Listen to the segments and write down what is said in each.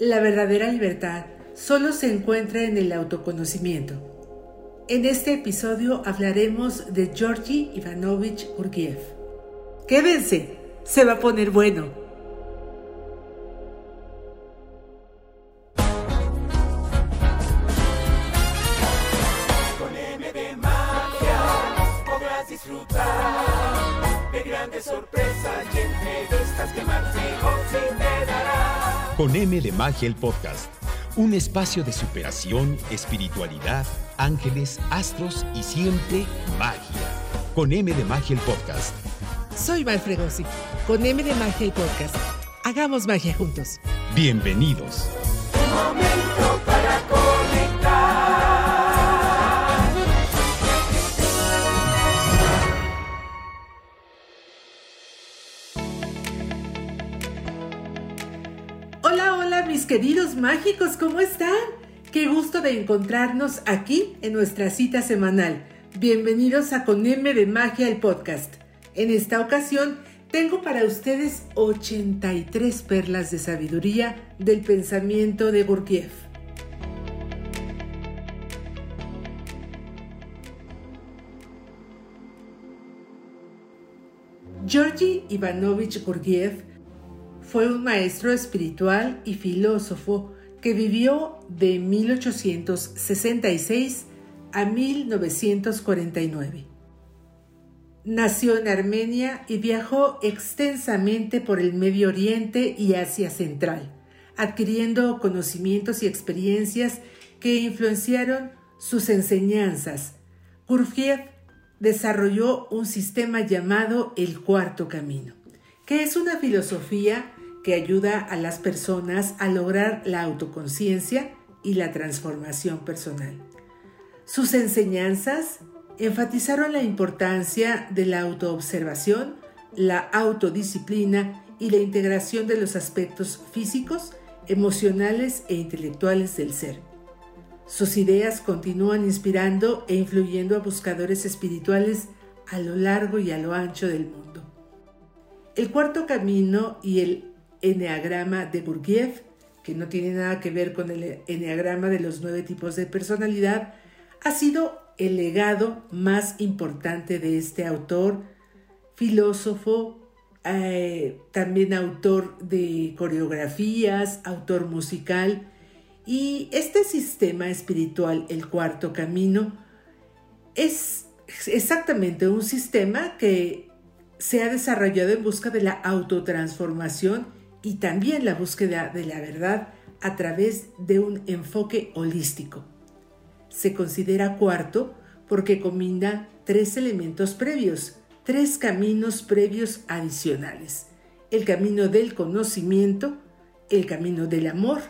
La verdadera libertad solo se encuentra en el autoconocimiento. En este episodio hablaremos de Georgi Ivanovich Gurdjieff. Quédense, se va a poner bueno. Con M de Magia el podcast. Un espacio de superación, espiritualidad, ángeles, astros y siempre magia. Con M de Magia el podcast. Soy Val Fregosi, con M de Magia el podcast. Hagamos magia juntos. Bienvenidos. Queridos mágicos, ¿cómo están? Qué gusto de encontrarnos aquí en nuestra cita semanal. Bienvenidos a Con M de Magia el podcast. En esta ocasión tengo para ustedes 83 perlas de sabiduría del pensamiento de Gurdjieff. Georgi Ivanovich Gurdjieff fue un maestro espiritual y filósofo que vivió de 1866 a 1949. Nació en Armenia y viajó extensamente por el Medio Oriente y Asia Central, adquiriendo conocimientos y experiencias que influenciaron sus enseñanzas. Gurdjieff desarrolló un sistema llamado el Cuarto Camino, que es una filosofía que ayuda a las personas a lograr la autoconciencia y la transformación personal. Sus enseñanzas enfatizaron la importancia de la autoobservación, la autodisciplina y la integración de los aspectos físicos, emocionales e intelectuales del ser. Sus ideas continúan inspirando e influyendo a buscadores espirituales a lo largo y a lo ancho del mundo. El cuarto camino y el Enneagrama de Gurdjieff, que no tiene nada que ver con el Enneagrama de los nueve tipos de personalidad, ha sido el legado más importante de este autor, filósofo, eh, también autor de coreografías, autor musical, y este sistema espiritual, el cuarto camino, es exactamente un sistema que se ha desarrollado en busca de la autotransformación y también la búsqueda de la verdad a través de un enfoque holístico. Se considera cuarto porque combina tres elementos previos, tres caminos previos adicionales. El camino del conocimiento, el camino del amor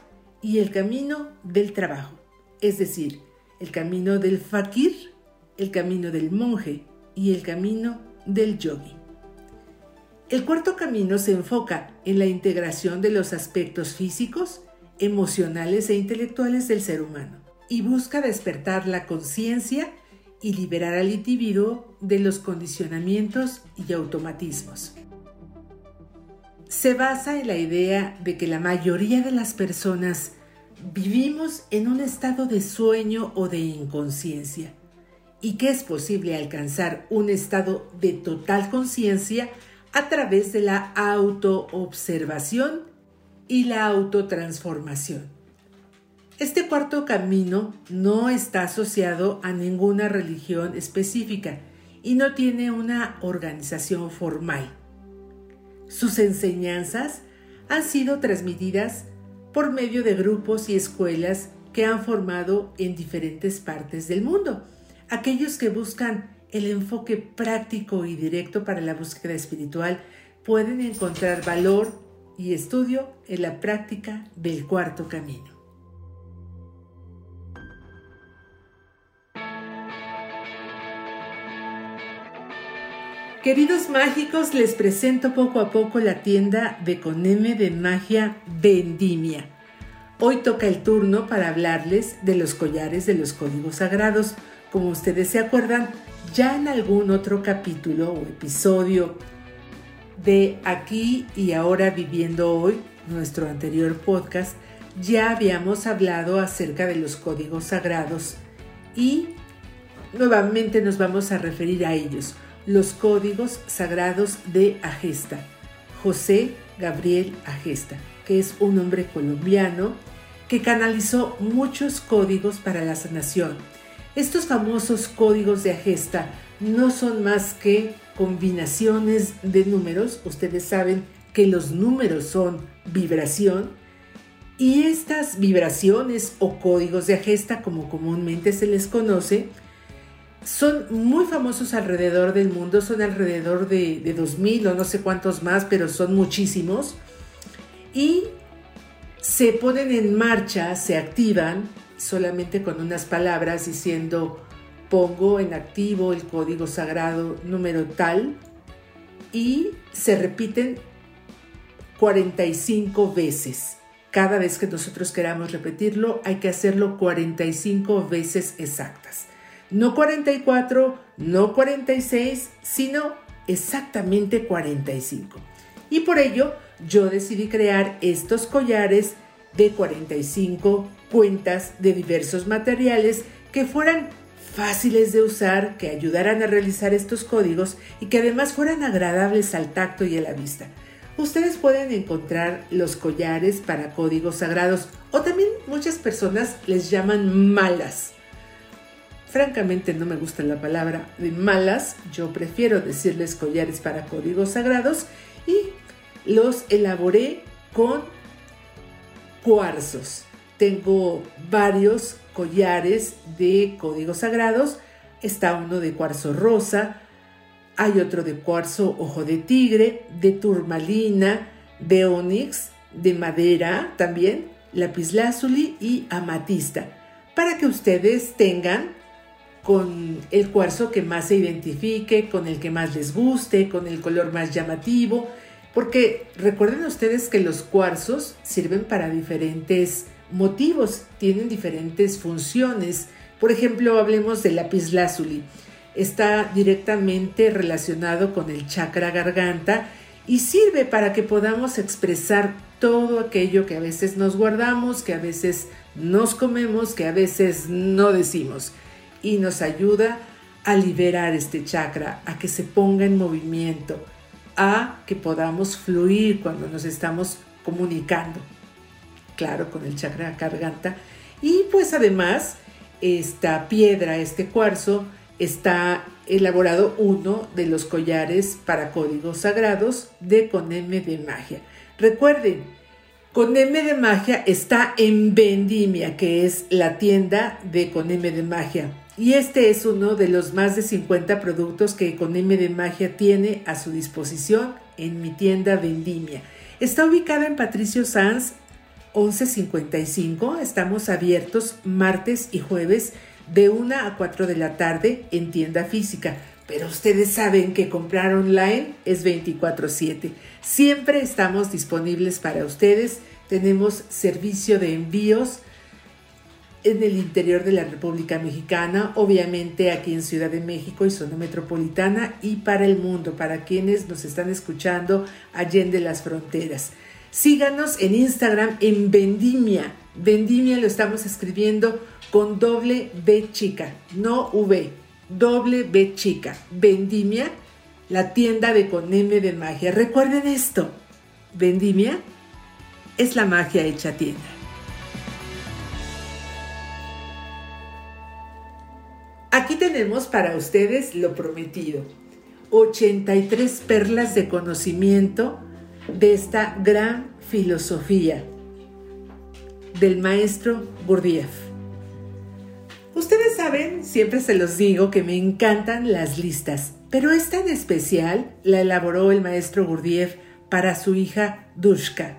y el camino del trabajo. Es decir, el camino del fakir, el camino del monje y el camino del yogi. El cuarto camino se enfoca en la integración de los aspectos físicos, emocionales e intelectuales del ser humano y busca despertar la conciencia y liberar al individuo de los condicionamientos y automatismos. Se basa en la idea de que la mayoría de las personas vivimos en un estado de sueño o de inconsciencia y que es posible alcanzar un estado de total conciencia a través de la autoobservación y la autotransformación. Este cuarto camino no está asociado a ninguna religión específica y no tiene una organización formal. Sus enseñanzas han sido transmitidas por medio de grupos y escuelas que han formado en diferentes partes del mundo. Aquellos que buscan el enfoque práctico y directo para la búsqueda espiritual, pueden encontrar valor y estudio en la práctica del cuarto camino. Queridos mágicos, les presento poco a poco la tienda de Coneme de Magia Vendimia. Hoy toca el turno para hablarles de los collares de los códigos sagrados. Como ustedes se acuerdan, ya en algún otro capítulo o episodio de Aquí y ahora viviendo hoy, nuestro anterior podcast, ya habíamos hablado acerca de los códigos sagrados y nuevamente nos vamos a referir a ellos, los códigos sagrados de Agesta, José Gabriel Agesta, que es un hombre colombiano que canalizó muchos códigos para la sanación. Estos famosos códigos de Agesta no son más que combinaciones de números. Ustedes saben que los números son vibración y estas vibraciones o códigos de Agesta, como comúnmente se les conoce, son muy famosos alrededor del mundo, son alrededor de, de 2000 o no sé cuántos más, pero son muchísimos. Y se ponen en marcha, se activan solamente con unas palabras diciendo pongo en activo el código sagrado número tal y se repiten 45 veces. Cada vez que nosotros queramos repetirlo, hay que hacerlo 45 veces exactas. No 44, no 46, sino exactamente 45. Y por ello yo decidí crear estos collares de 45 cuentas de diversos materiales que fueran fáciles de usar, que ayudaran a realizar estos códigos y que además fueran agradables al tacto y a la vista. Ustedes pueden encontrar los collares para códigos sagrados o también muchas personas les llaman malas. Francamente no me gusta la palabra de malas, yo prefiero decirles collares para códigos sagrados y los elaboré con cuarzos. Tengo varios collares de códigos sagrados. Está uno de cuarzo rosa, hay otro de cuarzo ojo de tigre, de turmalina, de onix, de madera también, lapislázuli y amatista, para que ustedes tengan con el cuarzo que más se identifique, con el que más les guste, con el color más llamativo, porque recuerden ustedes que los cuarzos sirven para diferentes motivos, tienen diferentes funciones. Por ejemplo, hablemos del lápiz lazuli. Está directamente relacionado con el chakra garganta y sirve para que podamos expresar todo aquello que a veces nos guardamos, que a veces nos comemos, que a veces no decimos. Y nos ayuda a liberar este chakra, a que se ponga en movimiento, a que podamos fluir cuando nos estamos comunicando. Claro, con el chakra garganta. Y pues además, esta piedra, este cuarzo, está elaborado uno de los collares para códigos sagrados de Coneme de Magia. Recuerden, Coneme de Magia está en Vendimia, que es la tienda de Coneme de Magia. Y este es uno de los más de 50 productos que Econeme de Magia tiene a su disposición en mi tienda Vendimia. Está ubicada en Patricio Sanz 1155. Estamos abiertos martes y jueves de 1 a 4 de la tarde en tienda física. Pero ustedes saben que comprar online es 24/7. Siempre estamos disponibles para ustedes. Tenemos servicio de envíos en el interior de la República Mexicana, obviamente aquí en Ciudad de México y zona metropolitana y para el mundo, para quienes nos están escuchando allende las fronteras. Síganos en Instagram en Vendimia. Vendimia lo estamos escribiendo con doble B chica, no V, doble B chica. Vendimia, la tienda de Coneme de magia. Recuerden esto, Vendimia es la magia hecha tienda. Aquí tenemos para ustedes lo prometido. 83 perlas de conocimiento de esta gran filosofía del maestro Gurdjieff. Ustedes saben, siempre se los digo, que me encantan las listas, pero esta en especial la elaboró el maestro Gurdjieff para su hija Dushka.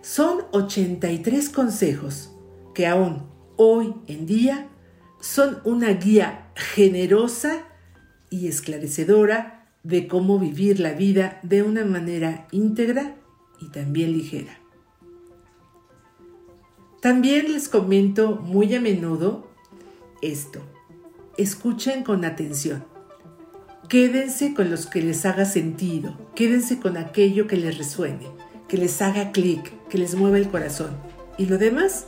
Son 83 consejos que aún hoy en día son una guía generosa y esclarecedora de cómo vivir la vida de una manera íntegra y también ligera. También les comento muy a menudo esto. Escuchen con atención. Quédense con los que les haga sentido. Quédense con aquello que les resuene, que les haga clic, que les mueva el corazón. Y lo demás,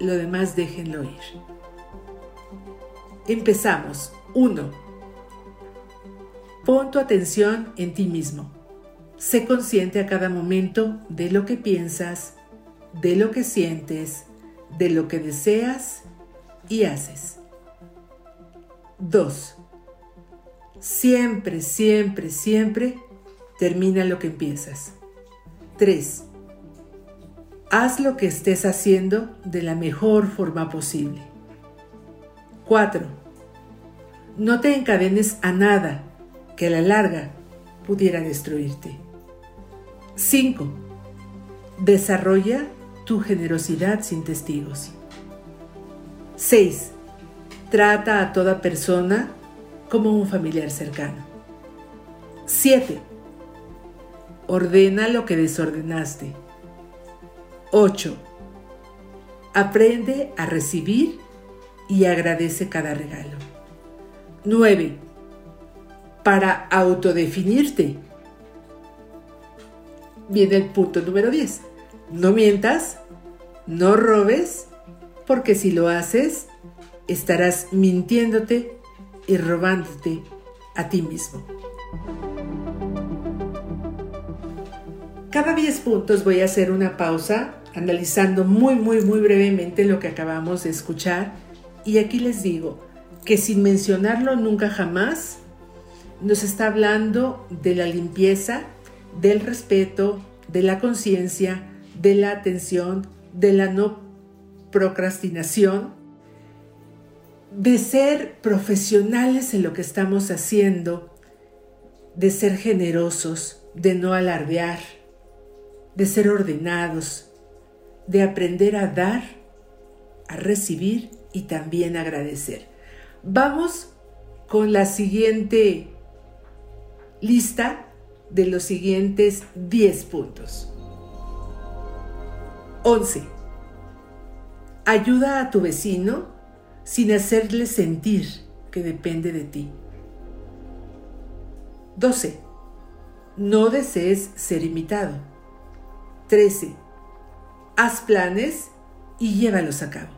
lo demás déjenlo ir. Empezamos. 1. Pon tu atención en ti mismo. Sé consciente a cada momento de lo que piensas, de lo que sientes, de lo que deseas y haces. 2. Siempre, siempre, siempre termina lo que empiezas. 3. Haz lo que estés haciendo de la mejor forma posible. 4. No te encadenes a nada que a la larga pudiera destruirte. 5. Desarrolla tu generosidad sin testigos. 6. Trata a toda persona como un familiar cercano. 7. Ordena lo que desordenaste. 8. Aprende a recibir y agradece cada regalo. 9. Para autodefinirte. Viene el punto número 10. No mientas, no robes, porque si lo haces, estarás mintiéndote y robándote a ti mismo. Cada 10 puntos voy a hacer una pausa analizando muy, muy, muy brevemente lo que acabamos de escuchar. Y aquí les digo que sin mencionarlo nunca jamás, nos está hablando de la limpieza, del respeto, de la conciencia, de la atención, de la no procrastinación, de ser profesionales en lo que estamos haciendo, de ser generosos, de no alardear, de ser ordenados, de aprender a dar, a recibir y también agradecer. Vamos con la siguiente lista de los siguientes 10 puntos. 11. Ayuda a tu vecino sin hacerle sentir que depende de ti. 12. No desees ser imitado. 13. Haz planes y llévalos a cabo.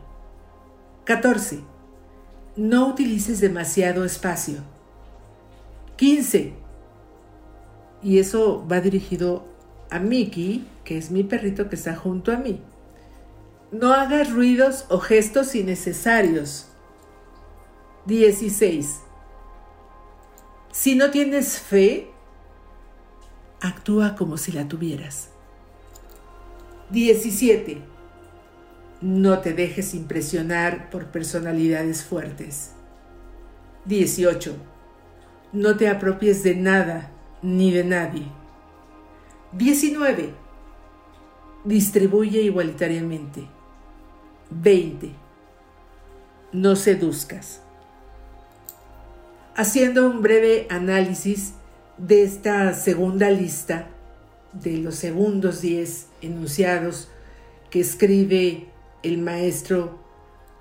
14. No utilices demasiado espacio. 15. Y eso va dirigido a Mickey, que es mi perrito que está junto a mí. No hagas ruidos o gestos innecesarios. 16. Si no tienes fe, actúa como si la tuvieras. 17. No te dejes impresionar por personalidades fuertes. 18. No te apropies de nada ni de nadie. 19. Distribuye igualitariamente. 20. No seduzcas. Haciendo un breve análisis de esta segunda lista de los segundos 10 enunciados que escribe el maestro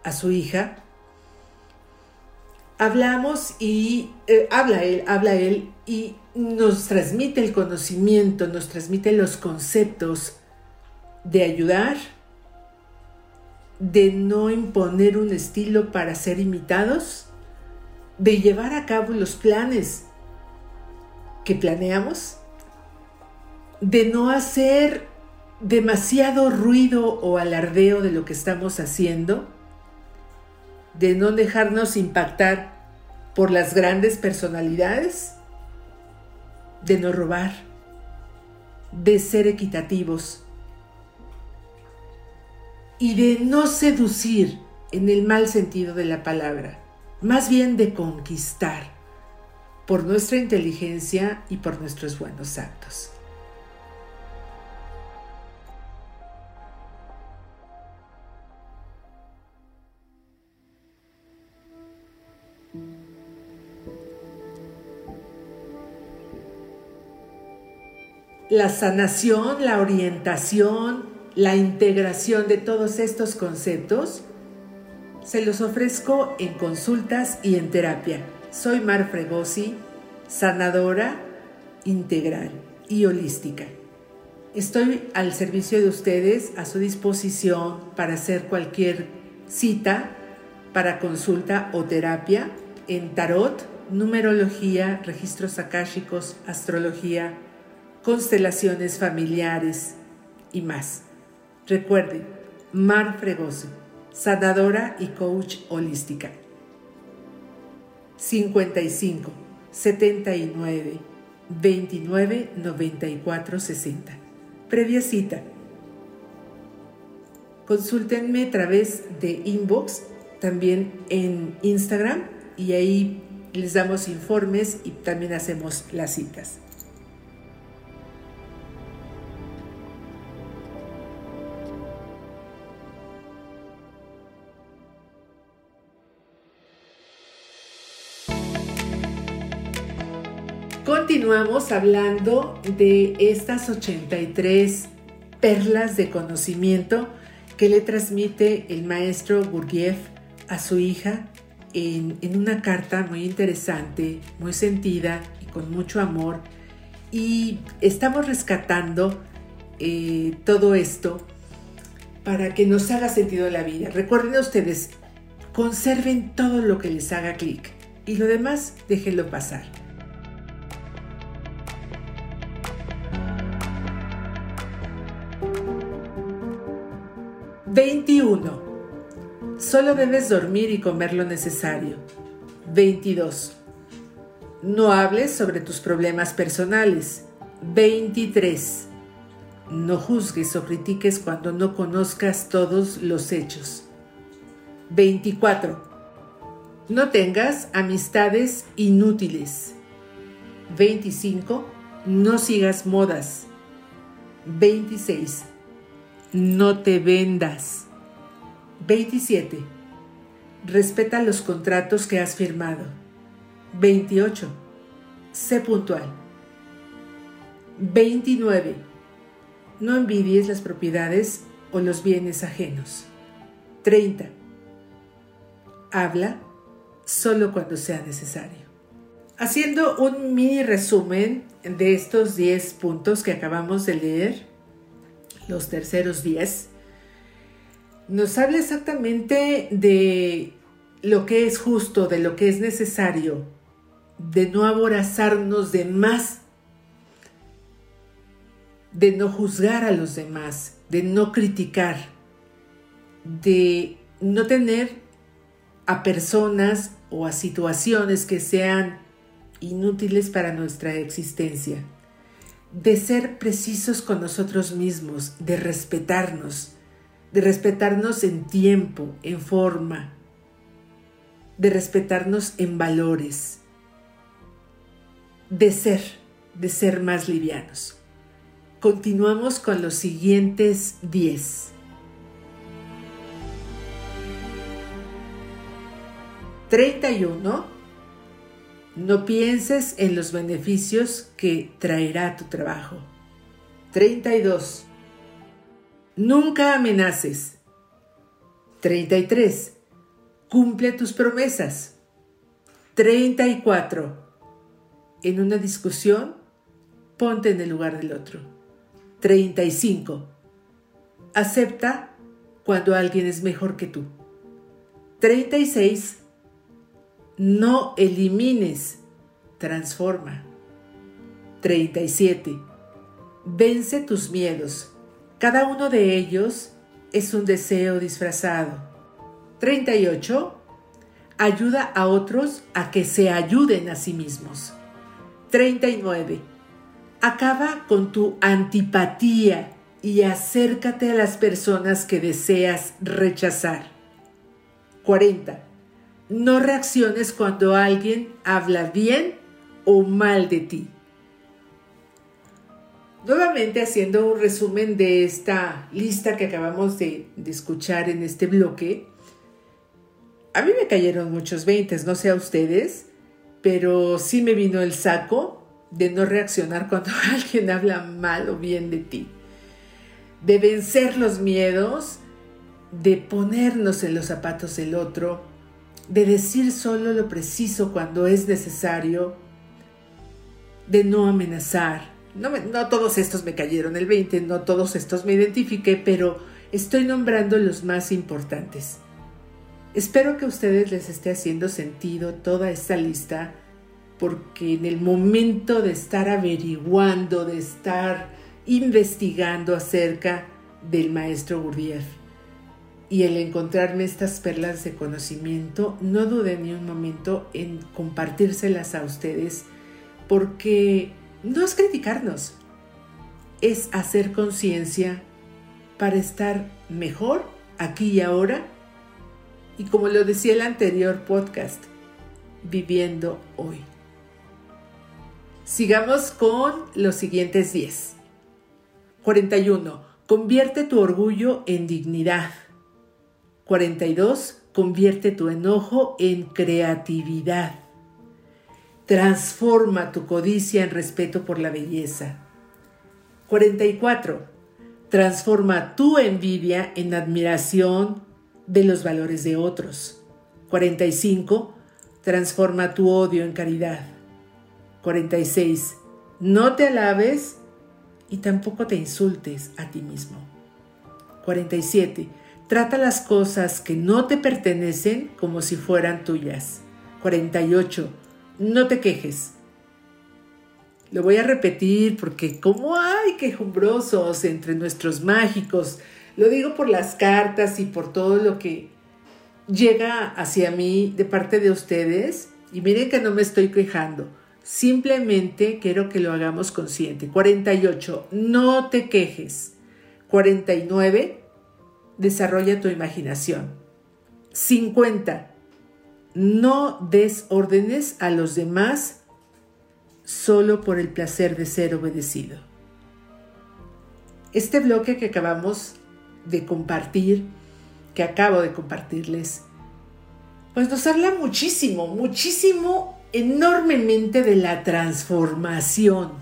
a su hija, hablamos y eh, habla él, habla él y nos transmite el conocimiento, nos transmite los conceptos de ayudar, de no imponer un estilo para ser imitados, de llevar a cabo los planes que planeamos, de no hacer demasiado ruido o alardeo de lo que estamos haciendo, de no dejarnos impactar por las grandes personalidades, de no robar, de ser equitativos y de no seducir en el mal sentido de la palabra, más bien de conquistar por nuestra inteligencia y por nuestros buenos actos. La sanación, la orientación, la integración de todos estos conceptos se los ofrezco en consultas y en terapia. Soy Mar Fregosi, sanadora integral y holística. Estoy al servicio de ustedes, a su disposición para hacer cualquier cita para consulta o terapia en tarot, numerología, registros akáshicos, astrología, constelaciones familiares y más. Recuerden, Mar Fregoso, sanadora y coach holística. 55 79 29 94 60. Previa cita. Consúltenme a través de inbox, también en Instagram, y ahí les damos informes y también hacemos las citas. Continuamos hablando de estas 83 perlas de conocimiento que le transmite el maestro Gurdjieff a su hija en, una carta muy interesante, muy sentida y con mucho amor. Y estamos rescatando eh, todo esto para que nos haga sentido la vida. Recuerden ustedes, conserven todo lo que les haga clic y lo demás déjenlo pasar. 21. Solo debes dormir y comer lo necesario. 22. No hables sobre tus problemas personales. 23. No juzgues o critiques cuando no conozcas todos los hechos. 24. No tengas amistades inútiles. 25. No sigas modas. 26 no te vendas. 27. Respeta los contratos que has firmado. 28. Sé puntual. 29. No envidies las propiedades o los bienes ajenos. 30. Habla solo cuando sea necesario. Haciendo un mini resumen de estos 10 puntos que acabamos de leer, los terceros días, nos habla exactamente de lo que es justo, de lo que es necesario, de no aborazarnos de más, de no juzgar a los demás, de no criticar, de no tener a personas o a situaciones que sean inútiles para nuestra existencia de ser precisos con nosotros mismos, de respetarnos, de respetarnos en tiempo, en forma, de respetarnos en valores, de ser, de ser más livianos. Continuamos con los siguientes 10. 31 no pienses en los beneficios que traerá tu trabajo. 32. Nunca amenaces. 33. Cumple tus promesas. 34. En una discusión, ponte en el lugar del otro. 35. Acepta cuando alguien es mejor que tú. 36 no elimines, transforma. 37. Vence tus miedos. Cada uno de ellos es un deseo disfrazado. 38. Ayuda a otros a que se ayuden a sí mismos. 39. Acaba con tu antipatía y acércate a las personas que deseas rechazar. 40 no reacciones cuando alguien habla bien o mal de ti. Nuevamente haciendo un resumen de esta lista que acabamos de, escuchar en este bloque, a mí me cayeron muchos veintes, no sé a ustedes, pero sí me vino el saco de no reaccionar cuando alguien habla mal o bien de ti, de vencer los miedos, de ponernos en los zapatos del otro, de decir solo lo preciso cuando es necesario, de no amenazar, no, todos estos me cayeron el 20, no todos estos me identifiqué, pero estoy nombrando los más importantes. Espero que a ustedes les esté haciendo sentido toda esta lista, porque en el momento de estar averiguando, de estar investigando acerca del maestro Gurdjieff y el encontrarme estas perlas de conocimiento, no dudé ni un momento en compartírselas a ustedes, porque no es criticarnos, es hacer conciencia para estar mejor aquí y ahora y como lo decía el anterior podcast, viviendo hoy. Sigamos con los siguientes 10. 41. Convierte tu orgullo en dignidad. 42. Convierte tu enojo en creatividad. Transforma tu codicia en respeto por la belleza. 44. Transforma tu envidia en admiración de los valores de otros. 45. Transforma tu odio en caridad. 46. No te alabes y tampoco te insultes a ti mismo. 47. Trata las cosas que no te pertenecen como si fueran tuyas. 48. No te quejes. Lo voy a repetir porque como hay quejumbrosos entre nuestros mágicos. Lo digo por las cartas y por todo lo que llega hacia mí de parte de ustedes. Y miren que no me estoy quejando. Simplemente quiero que lo hagamos consciente. 48. No te quejes. 49. Desarrolla tu imaginación. 50. No des órdenes a los demás solo por el placer de ser obedecido. Este bloque que acabamos de compartir, que acabo de compartirles, pues nos habla muchísimo, muchísimo, enormemente de la transformación.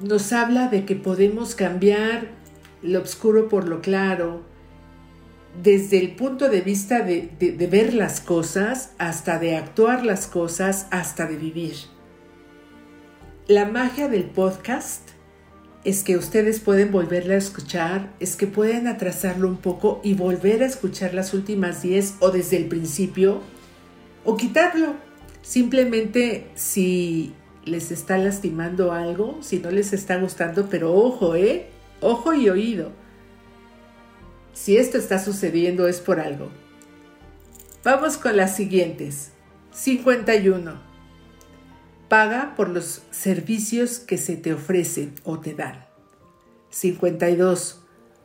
Nos habla de que podemos cambiar lo oscuro por lo claro, desde el punto de vista de, ver las cosas, hasta de actuar las cosas, hasta de vivir. La magia del podcast es que ustedes pueden volverla a escuchar, es que pueden atrasarlo un poco y volver a escuchar las últimas 10 o desde el principio o quitarlo. Simplemente si les está lastimando algo, si no les está gustando, pero ojo, ¿eh? Ojo y oído. Si esto está sucediendo es por algo. Vamos con las siguientes. 51 paga por los servicios que se te ofrecen o te dan. 52.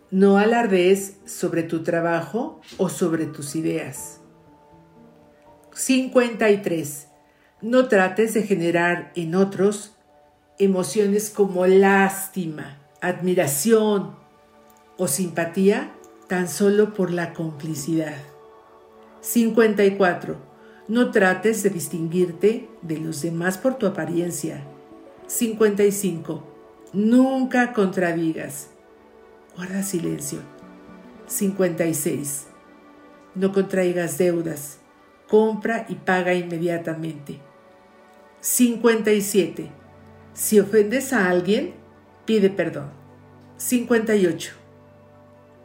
No alardees sobre tu trabajo o sobre tus ideas. 53. No trates de generar en otros emociones como lástima, admiración o simpatía tan solo por la complicidad. 54 no trates de distinguirte de los demás por tu apariencia. 55. Nunca contradigas. Guarda silencio. 56. No contraigas deudas. Compra y paga inmediatamente. 57. Si ofendes a alguien, pide perdón. 58.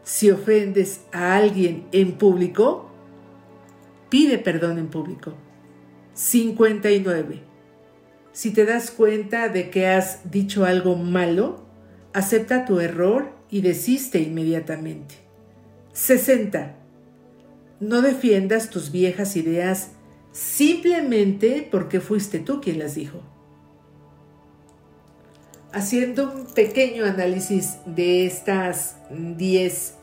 Si ofendes a alguien en público, pide perdón en público. 59. Si te das cuenta de que has dicho algo malo, acepta tu error y desiste inmediatamente. 60. No defiendas tus viejas ideas simplemente porque fuiste tú quien las dijo. Haciendo un pequeño análisis de estas 10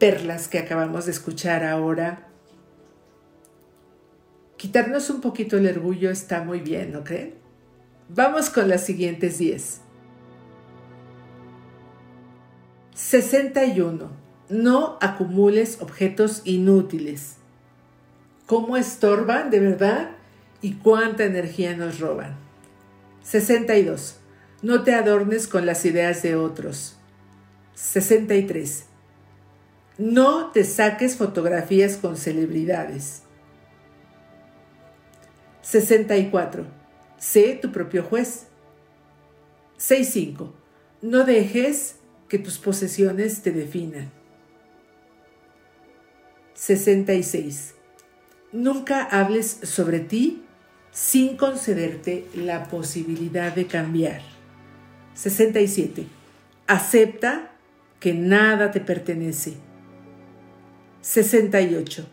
perlas que acabamos de escuchar ahora, quitarnos un poquito el orgullo está muy bien, ¿no creen? Vamos con las siguientes 10. 61. No acumules objetos inútiles. ¿Cómo estorban de verdad? ¿Y cuánta energía nos roban? 62. No te adornes con las ideas de otros. 63. No te saques fotografías con celebridades. 64. Sé tu propio juez. 6.5. No dejes que tus posesiones te definan. 66. Nunca hables sobre ti sin concederte la posibilidad de cambiar. 67. Acepta que nada te pertenece. 68.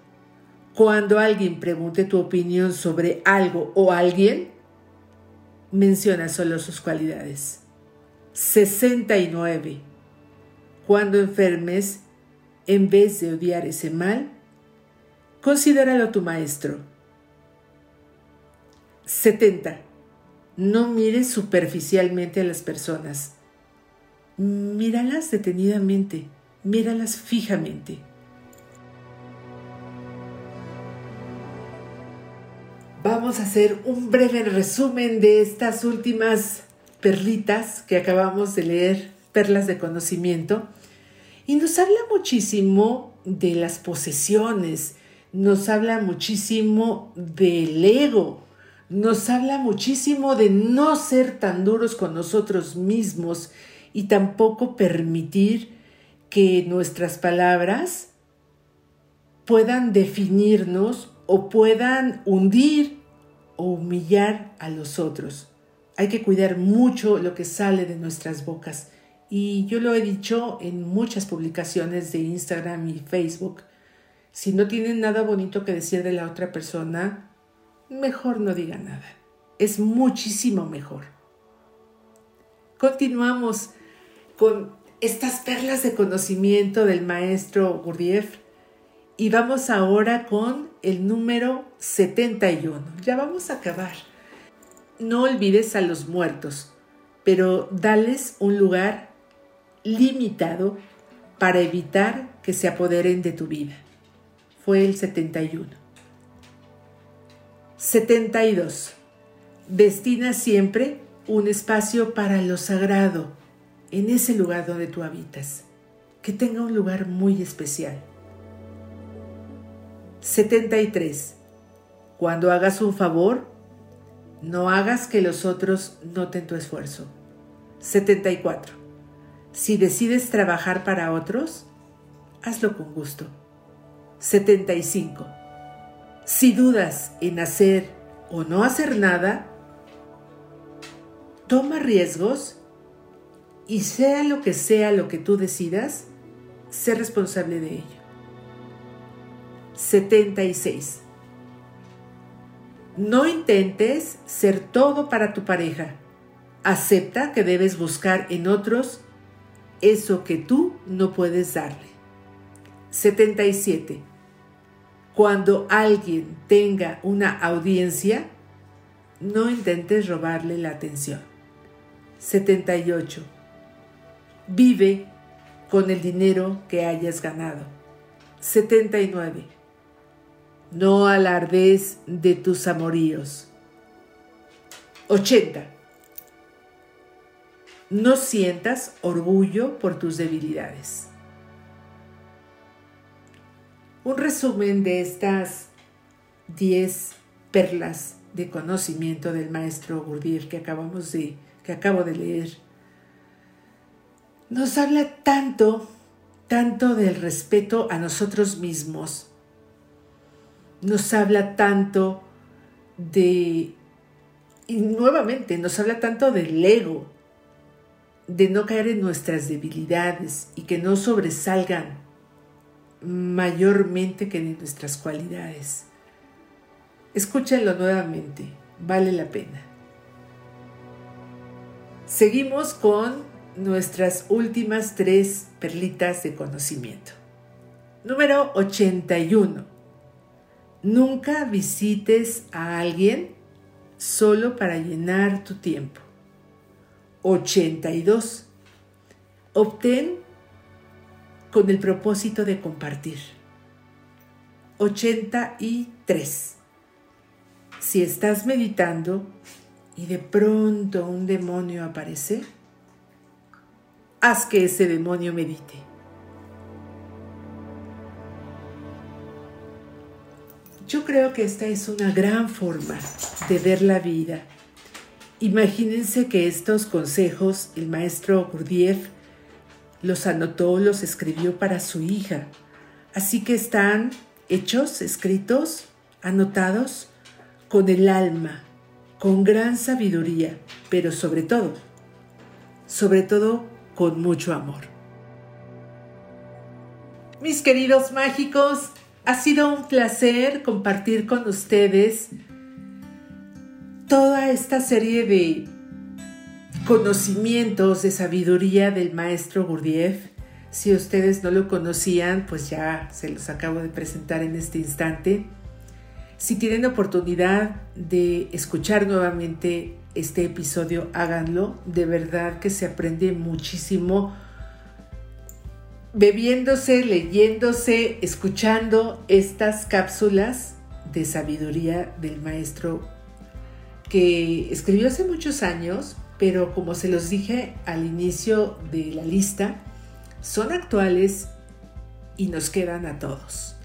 Cuando alguien pregunte tu opinión sobre algo o alguien, menciona solo sus cualidades. 69. Cuando enfermes, en vez de odiar ese mal, considéralo tu maestro. 70. No mires superficialmente a las personas. Míralas detenidamente, míralas fijamente. Vamos a hacer un breve resumen de estas últimas perlitas que acabamos de leer, perlas de conocimiento. Y nos habla muchísimo de las posesiones, nos habla muchísimo del ego, nos habla muchísimo de no ser tan duros con nosotros mismos y tampoco permitir que nuestras palabras puedan definirnos o puedan hundir o humillar a los otros. Hay que cuidar mucho lo que sale de nuestras bocas. Y yo lo he dicho en muchas publicaciones de Instagram y Facebook. Si no tienen nada bonito que decir de la otra persona, mejor no diga nada. Es muchísimo mejor. Continuamos con estas perlas de conocimiento del maestro Gurdjieff y vamos ahora con el número 71. Ya vamos a acabar. No olvides a los muertos, pero dales un lugar limitado para evitar que se apoderen de tu vida. Fue el 71. 72. Destina siempre un espacio para lo sagrado en ese lugar donde tú habitas, que tenga un lugar muy especial. 73. Cuando hagas un favor, no hagas que los otros noten tu esfuerzo. 74. Si decides trabajar para otros, hazlo con gusto. 75. Si dudas en hacer o no hacer nada, toma riesgos y sea lo que sea lo que tú decidas, sé responsable de ello. 76. No intentes ser todo para tu pareja. Acepta que debes buscar en otros eso que tú no puedes darle. 77. Cuando alguien tenga una audiencia, no intentes robarle la atención. 78. Vive con el dinero que hayas ganado. 79 no alardes de tus amoríos. 80. No sientas orgullo por tus debilidades. Un resumen de estas 10 perlas de conocimiento del maestro Gurdjieff que acabamos de que acabo de leer nos habla tanto tanto del respeto a nosotros mismos nos habla tanto de, y nuevamente nos habla tanto del ego, de no caer en nuestras debilidades y que no sobresalgan mayormente que en nuestras cualidades. Escúchenlo nuevamente, vale la pena. Seguimos con nuestras últimas tres perlitas de conocimiento. Número 81 Nunca visites a alguien solo para llenar tu tiempo. 82. Obtén con el propósito de compartir. 83. Si estás meditando y de pronto un demonio aparece, haz que ese demonio medite. Yo creo que esta es una gran forma de ver la vida Imagínense que estos consejos el maestro Gurdjieff los anotó, los escribió para su hija. Así que están hechos, escritos, anotados con el alma, con gran sabiduría, pero sobre todo, sobre todo con mucho amor. Mis queridos mágicos, ha sido un placer compartir con ustedes toda esta serie de conocimientos de sabiduría del maestro Gurdjieff. Si ustedes no lo conocían, pues ya se los acabo de presentar en este instante. Si tienen oportunidad de escuchar nuevamente este episodio, háganlo. De verdad que se aprende muchísimo bebiéndose, leyéndose, escuchando estas cápsulas de sabiduría del maestro que escribió hace muchos años, pero como se los dije al inicio de la lista, son actuales y nos quedan a todos.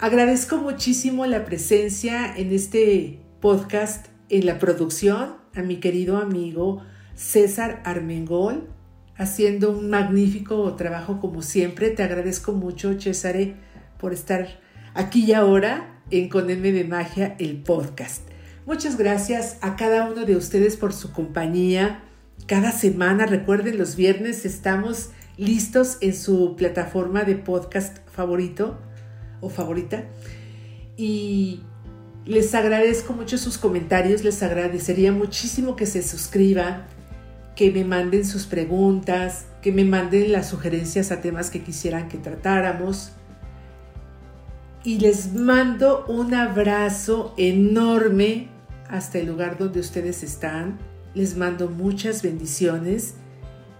Agradezco muchísimo la presencia en este podcast, en la producción, a mi querido amigo César Armengol, haciendo un magnífico trabajo como siempre. Te agradezco mucho, César, por estar aquí y ahora en Con de Magia, el podcast. Muchas gracias a cada uno de ustedes por su compañía. Cada semana, recuerden, los viernes estamos listos en su plataforma de podcast favorito o favorita. Y les agradezco mucho sus comentarios, les agradecería muchísimo que se suscriban, que me manden sus preguntas, que me manden las sugerencias a temas que quisieran que tratáramos y les mando un abrazo enorme hasta el lugar donde ustedes están. Les mando muchas bendiciones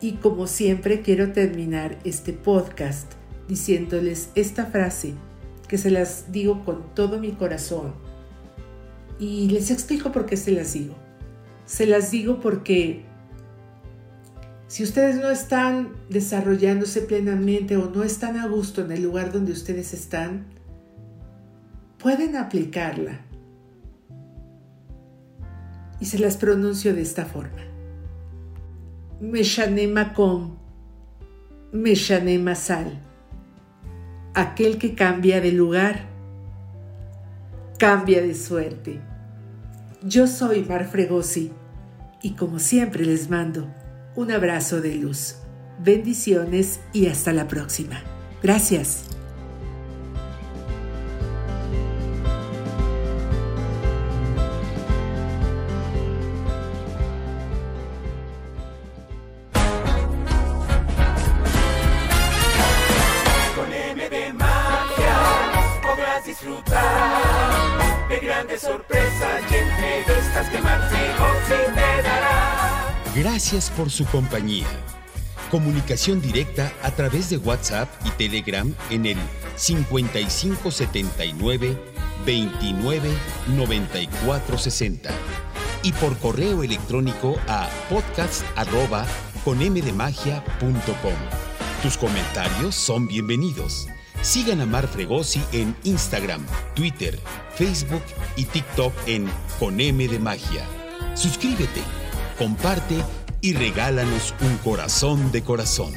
y como siempre quiero terminar este podcast diciéndoles esta frase que se las digo con todo mi corazón y les explico por qué se las digo. Se las digo porque si ustedes no están desarrollándose plenamente o no están a gusto en el lugar donde ustedes están, pueden aplicarla. Y se las pronuncio de esta forma. Meshanema com, Meshanema sal. Aquel que cambia de lugar, cambia de suerte. Yo soy Mar Fregosi y como siempre les mando un abrazo de luz. Bendiciones y hasta la próxima. Gracias. Disfrutar de grandes sorpresas y entrevistas que Marcelo sí te dará. Gracias por su compañía. Comunicación directa a través de WhatsApp y Telegram en el 5579 29 94 60 y por correo electrónico a podcast arroba conmdemagia.com. Tus comentarios son bienvenidos. Sigan a Mar Fregosi en Instagram, Twitter, Facebook y TikTok en Con M de Magia. Suscríbete, comparte y regálanos un corazón de corazón.